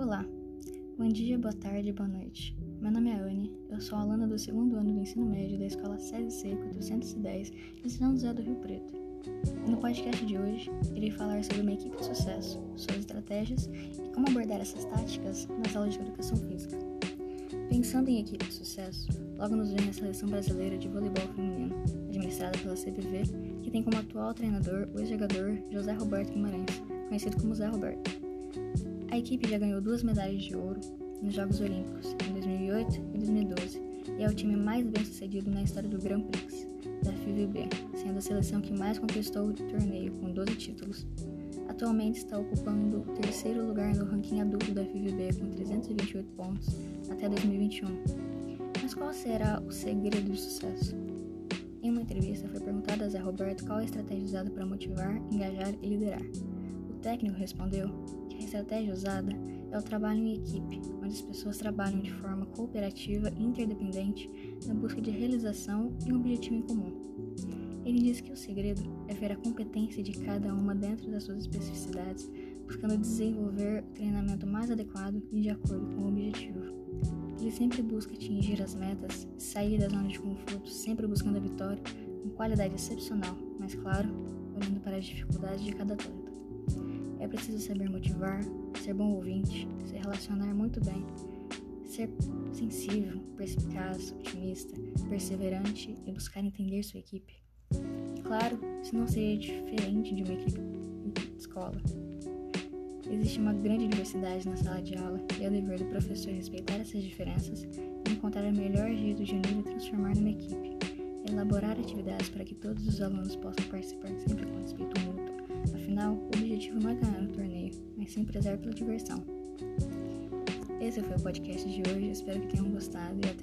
Olá, bom dia, boa tarde, boa noite. Meu nome é Anne, eu sou aluna do segundo ano do ensino médio da escola CSC 410 de São José do Rio Preto. No podcast de hoje, irei falar sobre uma equipe de sucesso, suas estratégias e como abordar essas táticas nas aulas de educação física. Pensando em equipe de sucesso, logo nos vem a seleção brasileira de voleibol feminino, administrada pela CBV, que tem como atual treinador o ex-jogador José Roberto Guimarães, conhecido como Zé Roberto. A equipe já ganhou duas medalhas de ouro nos Jogos Olímpicos, em 2008 e 2012, e é o time mais bem sucedido na história do Grand Prix da FIVB, sendo a seleção que mais conquistou o torneio, com 12 títulos. Atualmente está ocupando o terceiro lugar no ranking adulto da FIVB com 328 pontos até 2021. Mas qual será o segredo do sucesso? Em uma entrevista foi perguntado a Zé Roberto qual a estratégia usada para motivar, engajar e liderar. Técnico respondeu que a estratégia usada é o trabalho em equipe, onde as pessoas trabalham de forma cooperativa e interdependente na busca de realização e um objetivo em comum. Ele diz que o segredo é ver a competência de cada uma dentro das suas especificidades, buscando desenvolver o treinamento mais adequado e de acordo com o objetivo. Ele sempre busca atingir as metas, sair da zona de conforto, sempre buscando a vitória, com qualidade excepcional, mas claro, olhando para as dificuldades de cada atleta. Preciso saber motivar, ser bom ouvinte, se relacionar muito bem, ser sensível, perspicaz, otimista, perseverante e buscar entender sua equipe. Claro, isso não seria diferente de uma equipe de escola. Existe uma grande diversidade na sala de aula e é dever do professor respeitar essas diferenças e encontrar o melhor jeito de unir e transformar numa equipe. Elaborar atividades para que todos os alunos possam participar sempre com respeito mútuo. Sim prezar pela diversão. Esse foi o podcast de hoje, espero que tenham gostado e até.